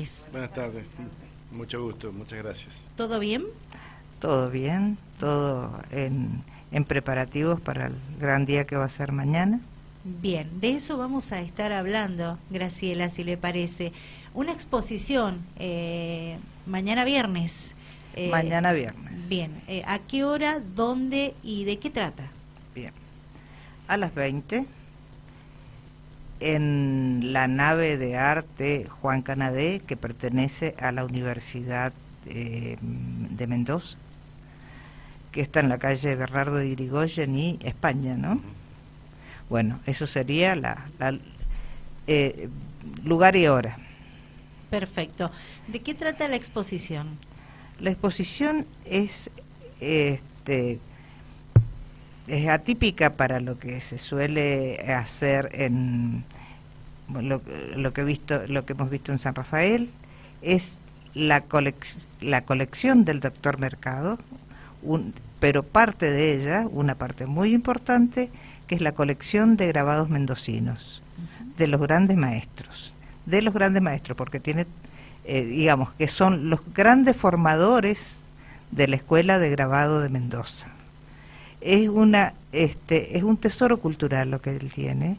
tardes. Buenas tardes, mucho gusto, muchas gracias. ¿Todo bien? Todo bien, todo en, en preparativos para el gran día que va a ser mañana. Bien, de eso vamos a estar hablando, Graciela, si le parece. Una exposición eh, mañana viernes. Eh, mañana viernes. Bien, eh, ¿a qué hora, dónde y de qué trata? Bien, a las 20 en la nave de arte Juan Canadé, que pertenece a la Universidad de Mendoza, que está en la calle Bernardo de Irigoyen y España, ¿no? Bueno, eso sería la, eh, lugar y hora. Perfecto. ¿De qué trata la exposición? La exposición es este es atípica para lo que se suele hacer en lo, que he visto lo que hemos visto en San Rafael es la, la colección del doctor Mercado un, pero parte de ella una parte muy importante que es la colección de grabados mendocinos, de los grandes maestros, de los grandes maestros, porque tiene, eh, digamos, que son los grandes formadores de la Escuela de Grabado de Mendoza. Es, una, este, es un tesoro cultural lo que él tiene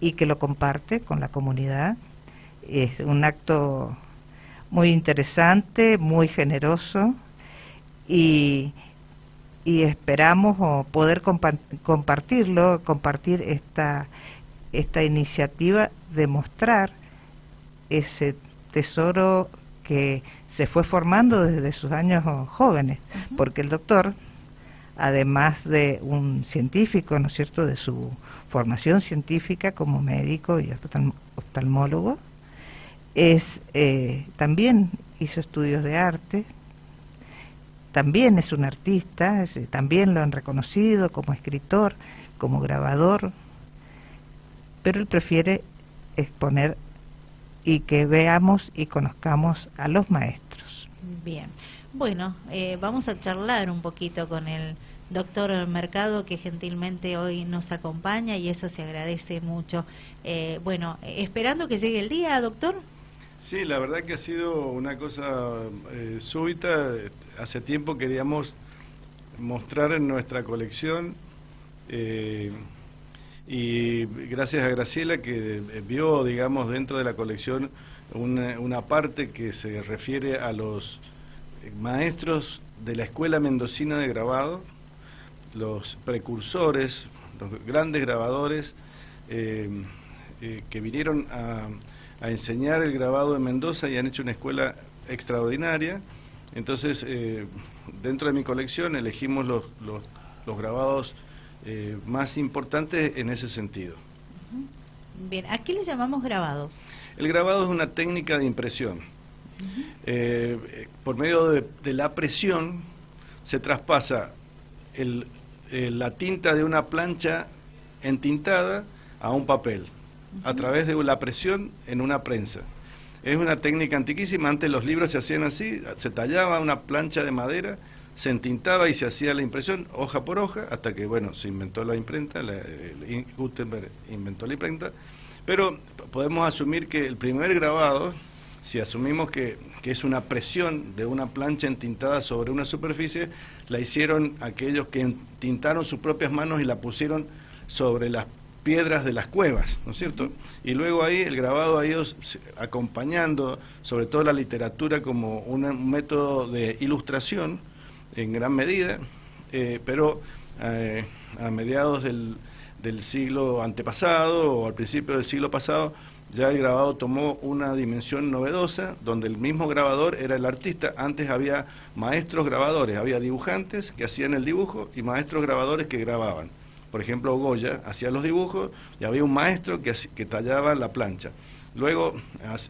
y que lo comparte con la comunidad. Es un acto muy interesante, muy generoso y, y esperamos poder compartirlo, compartir esta, esta iniciativa de mostrar ese tesoro que se fue formando desde sus años jóvenes, porque el doctor, además de un científico, ¿no es cierto?, de su formación científica como médico y oftalmólogo, es, eh, también hizo estudios de arte, también es un artista, también lo han reconocido como escritor, como grabador, pero él prefiere exponer y que veamos y conozcamos a los maestros. Bien, bueno, eh, vamos a charlar un poquito con el doctor Mercado que gentilmente hoy nos acompaña y eso se agradece mucho. Eh, bueno, esperando que llegue el día, doctor. Sí, la verdad que ha sido una cosa eh, súbita. Hace tiempo queríamos mostrar en nuestra colección eh, y gracias a Graciela que vio, digamos, dentro de la colección una, una parte que se refiere a los maestros de la Escuela Mendocina de Grabado, los precursores, los grandes grabadores eh, que vinieron a a enseñar el grabado en Mendoza y han hecho una escuela extraordinaria. Entonces, eh, dentro de mi colección elegimos los, los, grabados eh, más importantes en ese sentido. Bien, ¿a qué le llamamos grabados? El grabado es una técnica de impresión. Eh, por medio de, la presión se traspasa el, la tinta de una plancha entintada a un papel a través de la presión en una prensa. Es una técnica antiquísima, antes los libros se hacían así, se tallaba una plancha de madera, se entintaba y se hacía la impresión hoja por hoja, hasta que, bueno, se inventó la imprenta, Gutenberg inventó la imprenta, pero podemos asumir que el primer grabado, si asumimos que, que es una presión de una plancha entintada sobre una superficie, la hicieron aquellos que entintaron sus propias manos y la pusieron sobre las piedras de las cuevas, ¿no es cierto? Y luego ahí el grabado ha ido acompañando sobre todo la literatura como un método de ilustración en gran medida, eh, pero eh, a mediados del, del siglo antepasado o al principio del siglo pasado ya el grabado tomó una dimensión novedosa, donde el mismo grabador era el artista. Antes había maestros grabadores, había dibujantes que hacían el dibujo y maestros grabadores que grababan por ejemplo, Goya hacía los dibujos y había un maestro que, que tallaba la plancha. Luego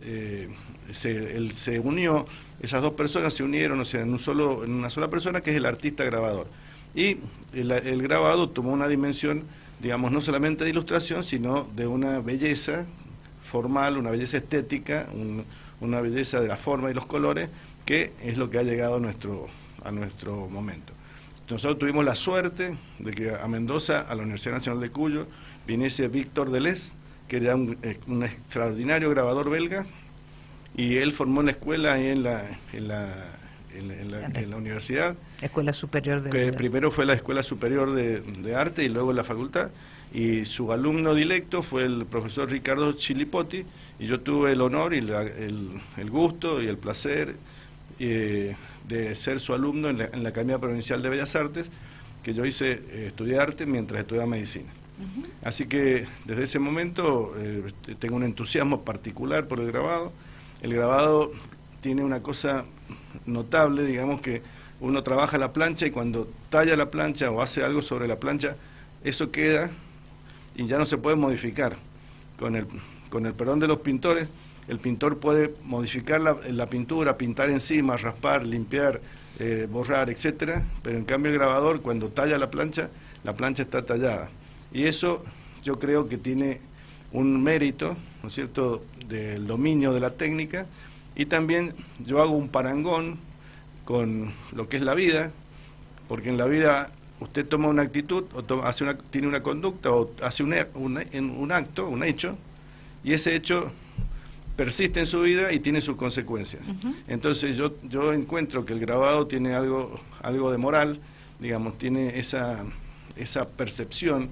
eh, se, unió, esas dos personas se unieron o sea, en, un solo, en una sola persona que es el artista grabador. Y el, grabado tomó una dimensión, digamos, no solamente de ilustración, sino de una belleza una belleza estética, una belleza de la forma y los colores, que es lo que ha llegado a nuestro, a nuestro momento. Nosotros tuvimos la suerte de que a Mendoza, a la Universidad Nacional de Cuyo, viniese Víctor Deleuze, que era un, eh, extraordinario grabador belga, y él formó la escuela la, en la, en la, universidad. Escuela Superior de que Primero fue la Escuela Superior de, de, Arte y luego la facultad. Y su alumno directo fue el profesor Ricardo Chilipotti y yo tuve el honor y el, el, gusto y el placer eh, de ser su alumno en la, en la, Academia Provincial de Bellas Artes, que yo hice, eh, estudié arte mientras estudiaba medicina. Así que desde ese momento eh, tengo un entusiasmo particular por el grabado. El grabado tiene una cosa notable, digamos que uno trabaja la plancha y cuando talla la plancha o hace algo sobre la plancha, eso queda y ya no se puede modificar. Con el, con el perdón de los pintores, el pintor puede modificar la, la pintura, pintar encima, raspar, limpiar, eh, borrar, etcétera, pero en cambio el grabador cuando talla la plancha, la plancha está tallada. Y eso yo creo que tiene un mérito, ¿no es cierto?, del dominio de la técnica y también yo hago un parangón con lo que es la vida, porque en la vida usted toma una actitud, o hace una, tiene una conducta, o hace un, un, acto, un hecho, y ese hecho persiste en su vida y tiene sus consecuencias. Entonces yo, yo encuentro que el grabado tiene algo, algo de moral, digamos, tiene esa, esa percepción,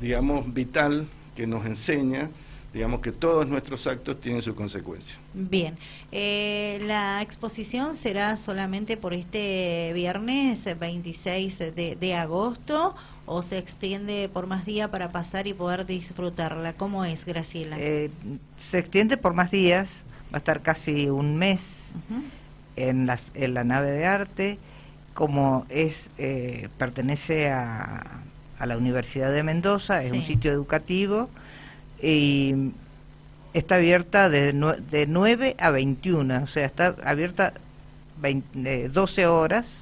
digamos, vital que nos enseña digamos que todos nuestros actos tienen su consecuencia. Bien, eh, la exposición será solamente por este viernes 26 de, agosto o se extiende por más días para pasar y poder disfrutarla. ¿Cómo es, Graciela? Eh, se extiende por más días, va a estar casi un mes en, las, en la nave de arte, como es eh, pertenece a, a, la Universidad de Mendoza, es un sitio educativo y está abierta de, de 9 a 21, o sea, está abierta 12 horas,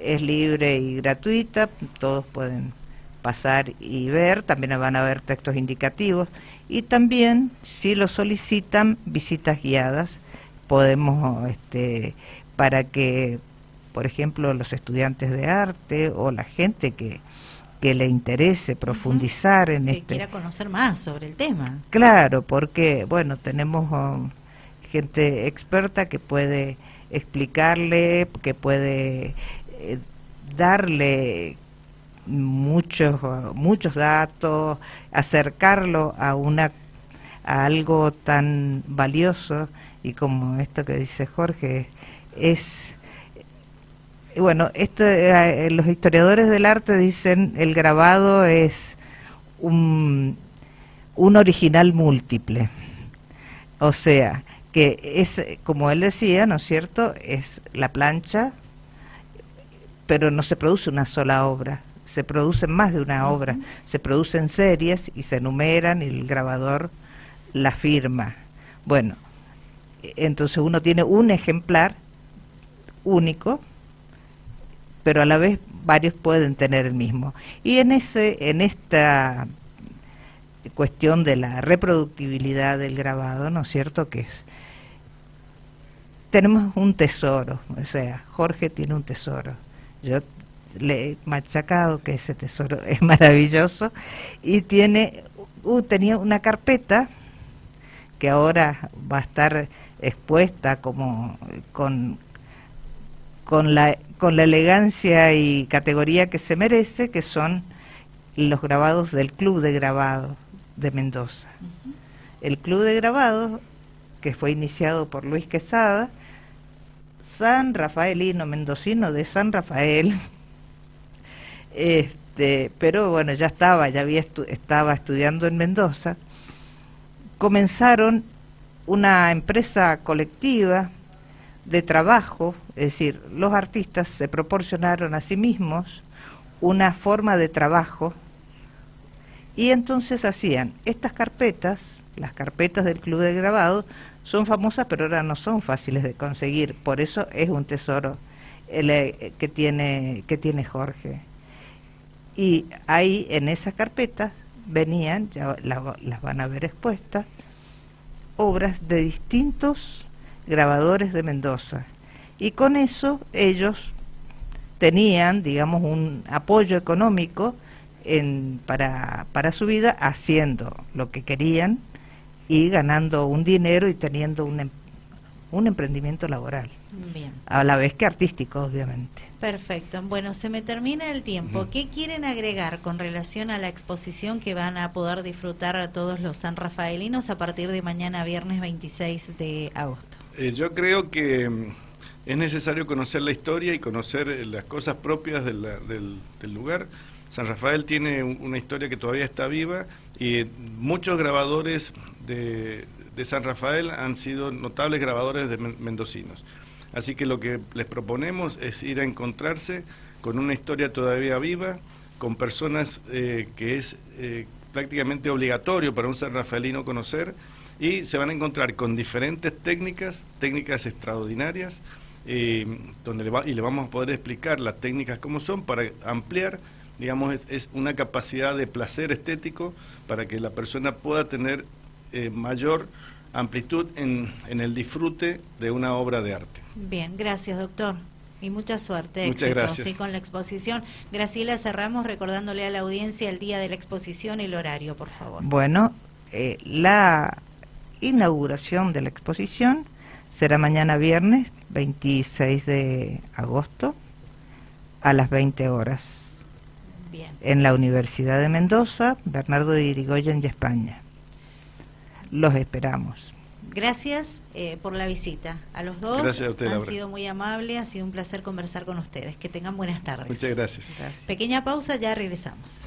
es libre y gratuita, todos pueden pasar y ver, también van a ver textos indicativos y también si lo solicitan visitas guiadas podemos este para que por ejemplo los estudiantes de arte o la gente que que le interese profundizar en que este quiera conocer más sobre el tema. Claro porque bueno tenemos um, gente experta que puede explicarle que puede eh, darle muchos muchos datos acercarlo a una a algo tan valioso y como esto que dice Jorge es bueno, esto, eh, los historiadores del arte dicen el grabado es un, un original múltiple. O sea, que es, como él decía, ¿no es cierto?, es la plancha, pero no se produce una sola obra, se producen más de una obra, se producen series y se enumeran y el grabador la firma. Bueno, entonces uno tiene un ejemplar único, pero a la vez varios pueden tener el mismo. Y en ese en esta cuestión de la reproductibilidad del grabado, ¿no es cierto? Que es tenemos un tesoro, o sea, Jorge tiene un tesoro. Yo le he machacado que ese tesoro es maravilloso y tiene uh, tenía una carpeta que ahora va a estar expuesta como con con la, con la elegancia y categoría que se merece, que son los grabados del Club de Grabado de Mendoza. El Club de Grabado, que fue iniciado por Luis Quesada, San Rafaelino Mendocino de San Rafael, este, pero bueno, ya estaba, ya había estaba estudiando en Mendoza, comenzaron una empresa colectiva de trabajo, es decir, los artistas se proporcionaron a sí mismos una forma de trabajo y entonces hacían estas carpetas, las carpetas del club de grabado, son famosas pero ahora no son fáciles de conseguir, por eso es un tesoro el, eh, que, tiene, que tiene Jorge. Y ahí en esas carpetas venían, ya las van a ver expuestas, obras de distintos grabadores de Mendoza. Y con eso ellos tenían, digamos, un apoyo económico en, para, para su vida haciendo lo que querían y ganando un dinero y teniendo una, un emprendimiento laboral. Bien. A la vez que artístico, obviamente. Perfecto. Bueno, se me termina el tiempo. ¿Qué quieren agregar con relación a la exposición que van a poder disfrutar a todos los san rafaelinos a partir de mañana, viernes 26 de agosto? Eh, yo creo que mm, es necesario conocer la historia y conocer eh, las cosas propias del, del, lugar. San Rafael tiene una historia que todavía está viva y muchos grabadores de, de San Rafael han sido notables grabadores de mendocinos. Así que lo que les proponemos es ir a encontrarse con una historia todavía viva, con personas eh, que es eh, prácticamente obligatorio para un San Rafaelino conocer, y se van a encontrar con diferentes técnicas, técnicas extraordinarias, donde le y le vamos a poder explicar las técnicas como son para ampliar, digamos, es, una capacidad de placer estético para que la persona pueda tener eh, mayor amplitud en, en, el disfrute de una obra de arte. Bien, gracias doctor. Y mucha suerte, Muchas gracias. con la exposición. Graciela, cerramos recordándole a la audiencia el día de la exposición y el horario, por favor. Bueno, eh, la inauguración de la exposición será mañana viernes 26 de agosto a las 20 horas. Bien. En la Universidad de Mendoza, Bernardo de Irigoyen y España los esperamos. Gracias eh, por la visita a los dos. Gracias a usted, Han sido muy amables, ha sido un placer conversar con ustedes. Que tengan buenas tardes. Muchas gracias. Pequeña pausa, ya regresamos.